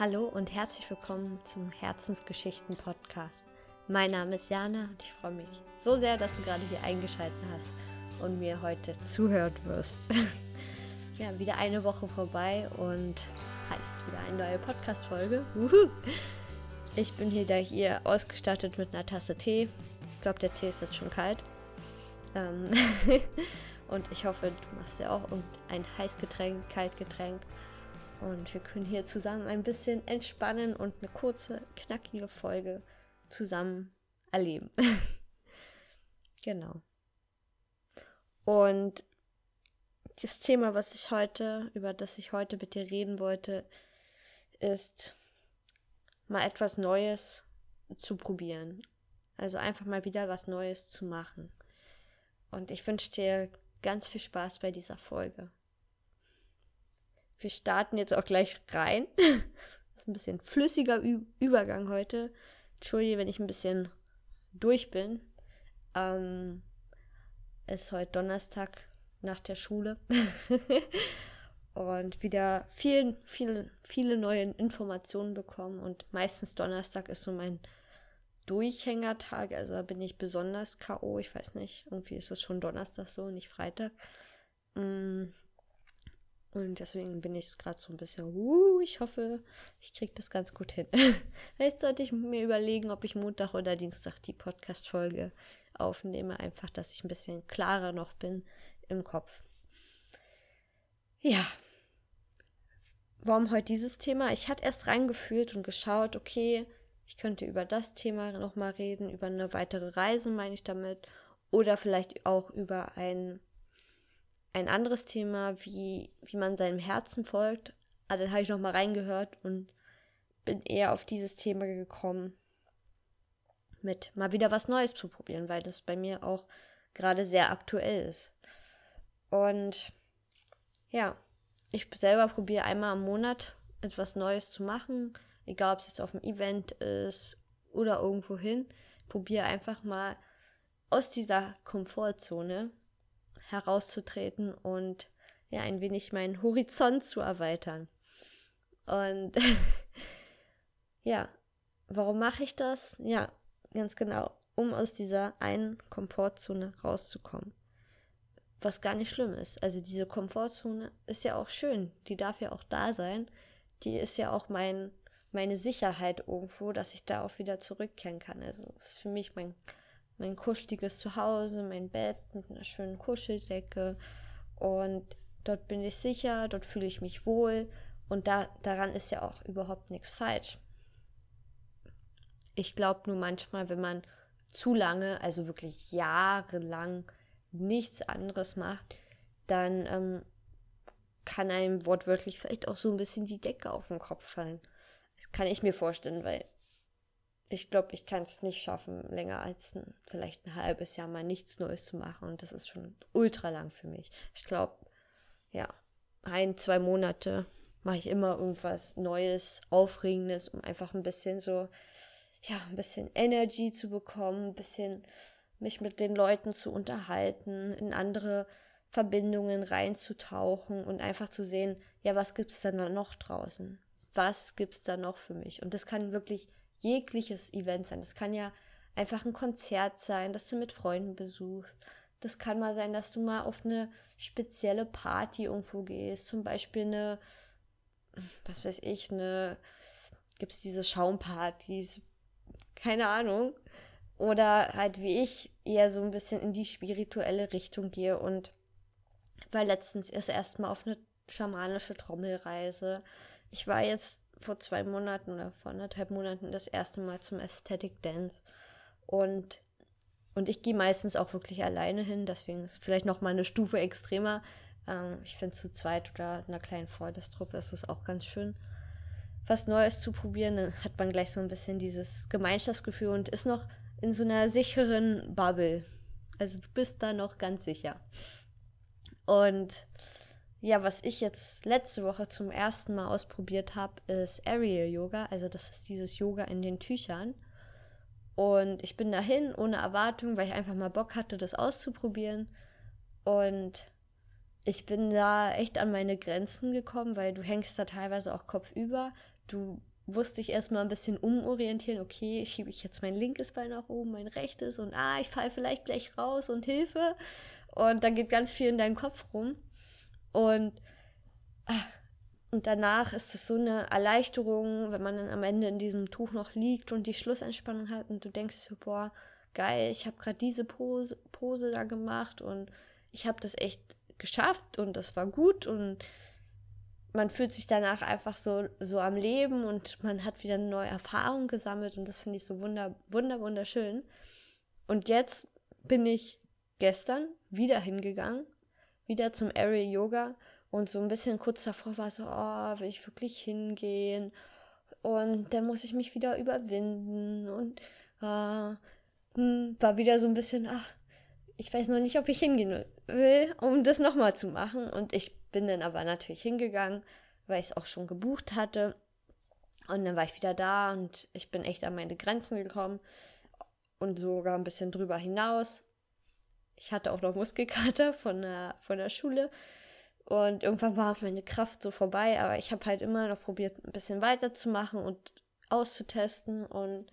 Hallo und herzlich willkommen zum Herzensgeschichten Podcast. Mein Name ist Jana und ich freue mich so sehr, dass du gerade hier eingeschaltet hast und mir heute zuhört wirst. ja, wieder eine Woche vorbei und heißt wieder eine neue Podcast-Folge. Ich bin hier hier ausgestattet mit einer Tasse Tee. Ich glaube, der Tee ist jetzt schon kalt. Ähm und ich hoffe, du machst ja auch ein Heißgetränk, Kaltgetränk und wir können hier zusammen ein bisschen entspannen und eine kurze, knackige Folge zusammen erleben. genau. Und das Thema, was ich heute, über das ich heute mit dir reden wollte, ist mal etwas Neues zu probieren. Also einfach mal wieder was Neues zu machen. Und ich wünsche dir ganz viel Spaß bei dieser Folge. Wir starten jetzt auch gleich rein. Das ist ein bisschen flüssiger Ü Übergang heute. Entschuldige, wenn ich ein bisschen durch bin. Ähm, ist heute Donnerstag nach der Schule. und wieder viel, viel, viele neue Informationen bekommen. Und meistens Donnerstag ist so mein Durchhängertag. Also da bin ich besonders K.O. Ich weiß nicht. Irgendwie ist es schon Donnerstag so, nicht Freitag. Mm, und deswegen bin ich gerade so ein bisschen, uh, ich hoffe, ich kriege das ganz gut hin. Vielleicht sollte ich mir überlegen, ob ich Montag oder Dienstag die Podcast-Folge aufnehme. Einfach, dass ich ein bisschen klarer noch bin im Kopf. Ja. Warum heute dieses Thema? Ich hatte erst reingefühlt und geschaut, okay, ich könnte über das Thema nochmal reden, über eine weitere Reise, meine ich damit. Oder vielleicht auch über ein ein anderes Thema, wie, wie man seinem Herzen folgt. Aber ah, dann habe ich nochmal reingehört und bin eher auf dieses Thema gekommen, mit mal wieder was Neues zu probieren, weil das bei mir auch gerade sehr aktuell ist. Und ja, ich selber probiere einmal im Monat etwas Neues zu machen, egal ob es jetzt auf einem Event ist oder irgendwo hin. Probiere einfach mal aus dieser Komfortzone herauszutreten und ja, ein wenig meinen Horizont zu erweitern. Und ja, warum mache ich das? Ja, ganz genau, um aus dieser einen Komfortzone rauszukommen. Was gar nicht schlimm ist. Also diese Komfortzone ist ja auch schön, die darf ja auch da sein. Die ist ja auch mein, meine Sicherheit irgendwo, dass ich da auch wieder zurückkehren kann. Also ist für mich mein mein kuscheliges Zuhause, mein Bett mit einer schönen Kuscheldecke. Und dort bin ich sicher, dort fühle ich mich wohl. Und da, daran ist ja auch überhaupt nichts falsch. Ich glaube nur manchmal, wenn man zu lange, also wirklich jahrelang nichts anderes macht, dann ähm, kann einem wortwörtlich vielleicht auch so ein bisschen die Decke auf den Kopf fallen. Das kann ich mir vorstellen, weil ich glaube, ich kann es nicht schaffen, länger als ein, vielleicht ein halbes Jahr mal nichts Neues zu machen. Und das ist schon ultra lang für mich. Ich glaube, ja, ein, zwei Monate mache ich immer irgendwas Neues, Aufregendes, um einfach ein bisschen so, ja, ein bisschen Energy zu bekommen, ein bisschen mich mit den Leuten zu unterhalten, in andere Verbindungen reinzutauchen und einfach zu sehen, ja, was gibt es da noch draußen? Was gibt es da noch für mich? Und das kann wirklich jegliches Event sein. Das kann ja einfach ein Konzert sein, das du mit Freunden besuchst. Das kann mal sein, dass du mal auf eine spezielle Party irgendwo gehst. Zum Beispiel eine, was weiß ich, eine, gibt es diese Schaumpartys, keine Ahnung. Oder halt wie ich eher so ein bisschen in die spirituelle Richtung gehe und war letztens erst erstmal auf eine schamanische Trommelreise. Ich war jetzt vor zwei Monaten oder vor anderthalb Monaten das erste Mal zum Aesthetic Dance. Und, und ich gehe meistens auch wirklich alleine hin, deswegen ist vielleicht noch mal eine Stufe extremer. Ähm, ich finde zu zweit oder einer kleinen Freundestruppe ist es auch ganz schön, was Neues zu probieren. Dann hat man gleich so ein bisschen dieses Gemeinschaftsgefühl und ist noch in so einer sicheren Bubble. Also du bist da noch ganz sicher. Und ja, was ich jetzt letzte Woche zum ersten Mal ausprobiert habe, ist Aerial Yoga. Also das ist dieses Yoga in den Tüchern. Und ich bin dahin ohne Erwartung, weil ich einfach mal Bock hatte, das auszuprobieren. Und ich bin da echt an meine Grenzen gekommen, weil du hängst da teilweise auch kopfüber. Du musste ich erstmal ein bisschen umorientieren. Okay, schiebe ich jetzt mein linkes Bein nach oben, mein rechtes und ah, ich falle vielleicht gleich raus und Hilfe. Und dann geht ganz viel in deinem Kopf rum. Und, ah, und danach ist es so eine Erleichterung, wenn man dann am Ende in diesem Tuch noch liegt und die Schlussentspannung hat und du denkst, boah, geil, ich habe gerade diese Pose, Pose da gemacht und ich habe das echt geschafft und das war gut und man fühlt sich danach einfach so, so am Leben und man hat wieder eine neue Erfahrung gesammelt und das finde ich so wunder, wunder, wunderschön. Und jetzt bin ich gestern wieder hingegangen, wieder zum Area Yoga und so ein bisschen kurz davor war so, oh, will ich wirklich hingehen? Und dann muss ich mich wieder überwinden und äh, war wieder so ein bisschen, ach, ich weiß noch nicht, ob ich hingehen will, um das nochmal zu machen. Und ich bin dann aber natürlich hingegangen, weil ich es auch schon gebucht hatte. Und dann war ich wieder da und ich bin echt an meine Grenzen gekommen und sogar ein bisschen drüber hinaus. Ich hatte auch noch Muskelkater von der, von der Schule. Und irgendwann war meine Kraft so vorbei, aber ich habe halt immer noch probiert, ein bisschen weiterzumachen und auszutesten und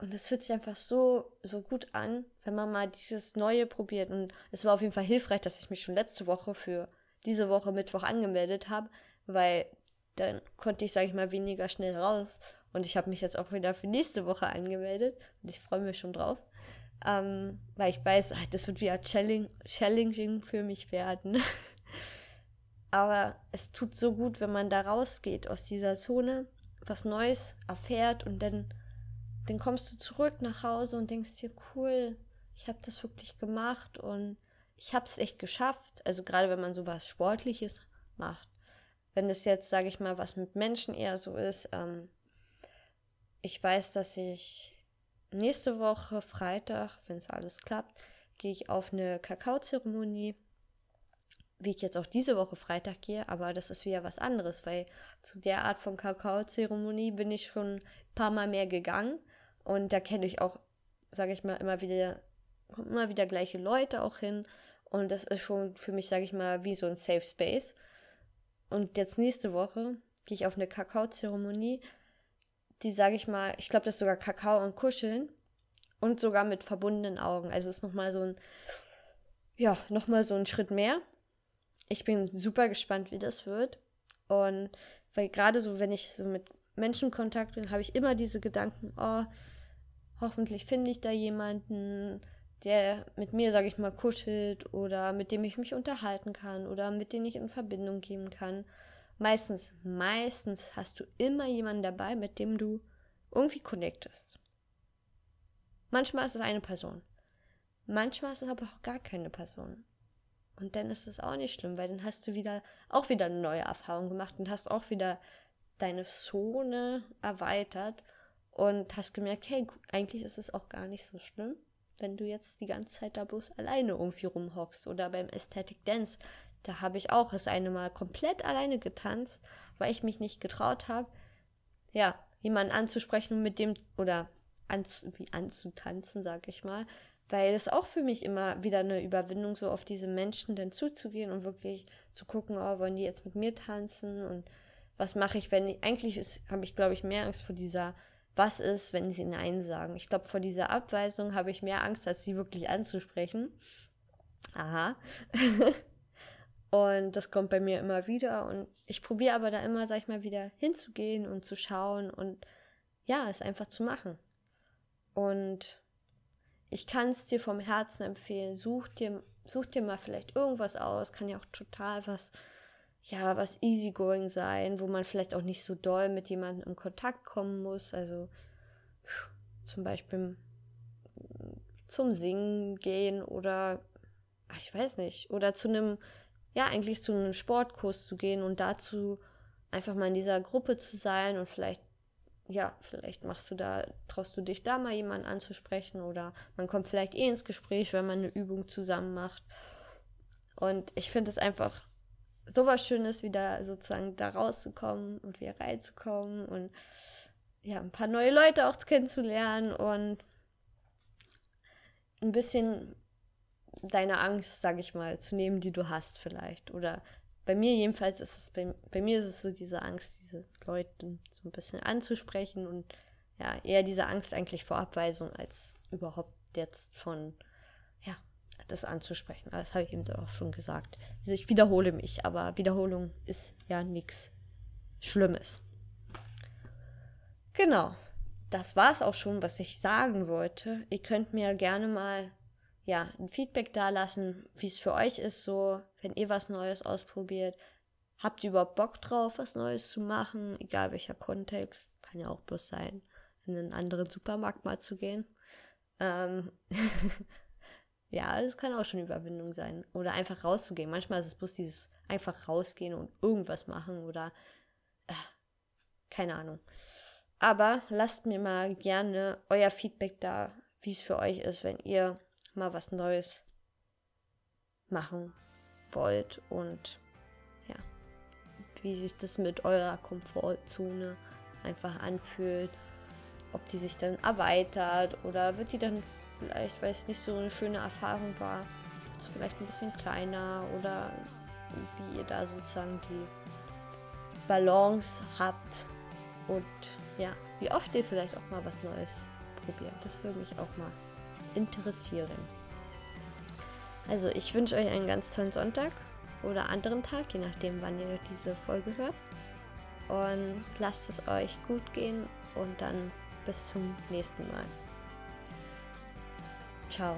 und es fühlt sich einfach so, so gut an, wenn man mal dieses Neue probiert. Und es war auf jeden Fall hilfreich, dass ich mich schon letzte Woche für diese Woche Mittwoch angemeldet habe, weil dann konnte ich, sage ich mal, weniger schnell raus. Und ich habe mich jetzt auch wieder für nächste Woche angemeldet und ich freue mich schon drauf. Ähm, weil ich weiß, ach, das wird wieder challenging für mich werden. Aber es tut so gut, wenn man da rausgeht aus dieser Zone, was Neues erfährt und dann dann kommst du zurück nach Hause und denkst dir, cool, ich habe das wirklich gemacht und ich habe es echt geschafft. Also gerade wenn man so was Sportliches macht. Wenn es jetzt, sage ich mal, was mit Menschen eher so ist, ähm, ich weiß, dass ich nächste Woche Freitag, wenn es alles klappt, gehe ich auf eine Kakaozeremonie, wie ich jetzt auch diese Woche Freitag gehe, aber das ist wieder was anderes, weil zu der Art von Kakaozeremonie bin ich schon ein paar Mal mehr gegangen und da kenne ich auch, sage ich mal, immer wieder, kommen immer wieder gleiche Leute auch hin. Und das ist schon für mich, sage ich mal, wie so ein Safe Space. Und jetzt nächste Woche gehe ich auf eine Kakaozeremonie, die, sage ich mal, ich glaube, das ist sogar Kakao und Kuscheln und sogar mit verbundenen Augen. Also ist nochmal so ein, ja, nochmal so ein Schritt mehr. Ich bin super gespannt, wie das wird. Und weil gerade so, wenn ich so mit Menschen Kontakt bin, habe ich immer diese Gedanken, oh, hoffentlich finde ich da jemanden, der mit mir, sage ich mal, kuschelt oder mit dem ich mich unterhalten kann oder mit dem ich in Verbindung gehen kann. Meistens, meistens hast du immer jemanden dabei, mit dem du irgendwie connectest. Manchmal ist es eine Person. Manchmal ist es aber auch gar keine Person. Und dann ist es auch nicht schlimm, weil dann hast du wieder auch wieder eine neue Erfahrung gemacht und hast auch wieder deine Zone erweitert und hast gemerkt, hey, eigentlich ist es auch gar nicht so schlimm, wenn du jetzt die ganze Zeit da bloß alleine irgendwie rumhockst. Oder beim Aesthetic Dance, da habe ich auch das eine Mal komplett alleine getanzt, weil ich mich nicht getraut habe, ja, jemanden anzusprechen mit dem, oder anzu, wie anzutanzen, sag ich mal, weil es auch für mich immer wieder eine Überwindung, so auf diese Menschen dann zuzugehen und wirklich zu gucken, oh, wollen die jetzt mit mir tanzen und was mache ich, wenn ich, eigentlich habe ich, glaube ich, mehr Angst vor dieser was ist, wenn sie Nein sagen. Ich glaube, vor dieser Abweisung habe ich mehr Angst, als sie wirklich anzusprechen. Aha. und das kommt bei mir immer wieder. Und ich probiere aber da immer, sag ich mal, wieder hinzugehen und zu schauen und ja, es einfach zu machen. Und ich kann es dir vom Herzen empfehlen. Such dir, such dir mal vielleicht irgendwas aus. Kann ja auch total was ja, was easygoing sein, wo man vielleicht auch nicht so doll mit jemandem in Kontakt kommen muss. Also zum Beispiel zum Singen gehen oder ich weiß nicht, oder zu einem, ja, eigentlich zu einem Sportkurs zu gehen und dazu einfach mal in dieser Gruppe zu sein und vielleicht, ja, vielleicht machst du da, traust du dich da mal jemanden anzusprechen oder man kommt vielleicht eh ins Gespräch, wenn man eine Übung zusammen macht. Und ich finde es einfach sowas Schönes, wieder sozusagen da rauszukommen und wieder reinzukommen und ja, ein paar neue Leute auch kennenzulernen und ein bisschen deine Angst, sag ich mal, zu nehmen, die du hast vielleicht oder bei mir jedenfalls ist es, bei, bei mir ist es so diese Angst, diese Leute so ein bisschen anzusprechen und ja, eher diese Angst eigentlich vor Abweisung als überhaupt jetzt von, ja, das anzusprechen. Das habe ich eben auch schon gesagt. Also ich wiederhole mich, aber Wiederholung ist ja nichts Schlimmes. Genau. Das war es auch schon, was ich sagen wollte. Ihr könnt mir gerne mal ja, ein Feedback da lassen, wie es für euch ist, so, wenn ihr was Neues ausprobiert. Habt ihr überhaupt Bock drauf, was Neues zu machen? Egal welcher Kontext. Kann ja auch bloß sein, in einen anderen Supermarkt mal zu gehen. Ähm ja, das kann auch schon Überwindung sein. Oder einfach rauszugehen. Manchmal ist es bloß dieses einfach rausgehen und irgendwas machen oder äh, keine Ahnung. Aber lasst mir mal gerne euer Feedback da, wie es für euch ist, wenn ihr mal was Neues machen wollt und ja, wie sich das mit eurer Komfortzone einfach anfühlt, ob die sich dann erweitert oder wird die dann vielleicht, weil es nicht so eine schöne Erfahrung war, ist vielleicht ein bisschen kleiner oder wie ihr da sozusagen die Balance habt und ja, wie oft ihr vielleicht auch mal was Neues probiert. Das würde mich auch mal interessieren. Also ich wünsche euch einen ganz tollen Sonntag oder anderen Tag, je nachdem, wann ihr diese Folge hört. Und lasst es euch gut gehen und dann bis zum nächsten Mal. Ciao.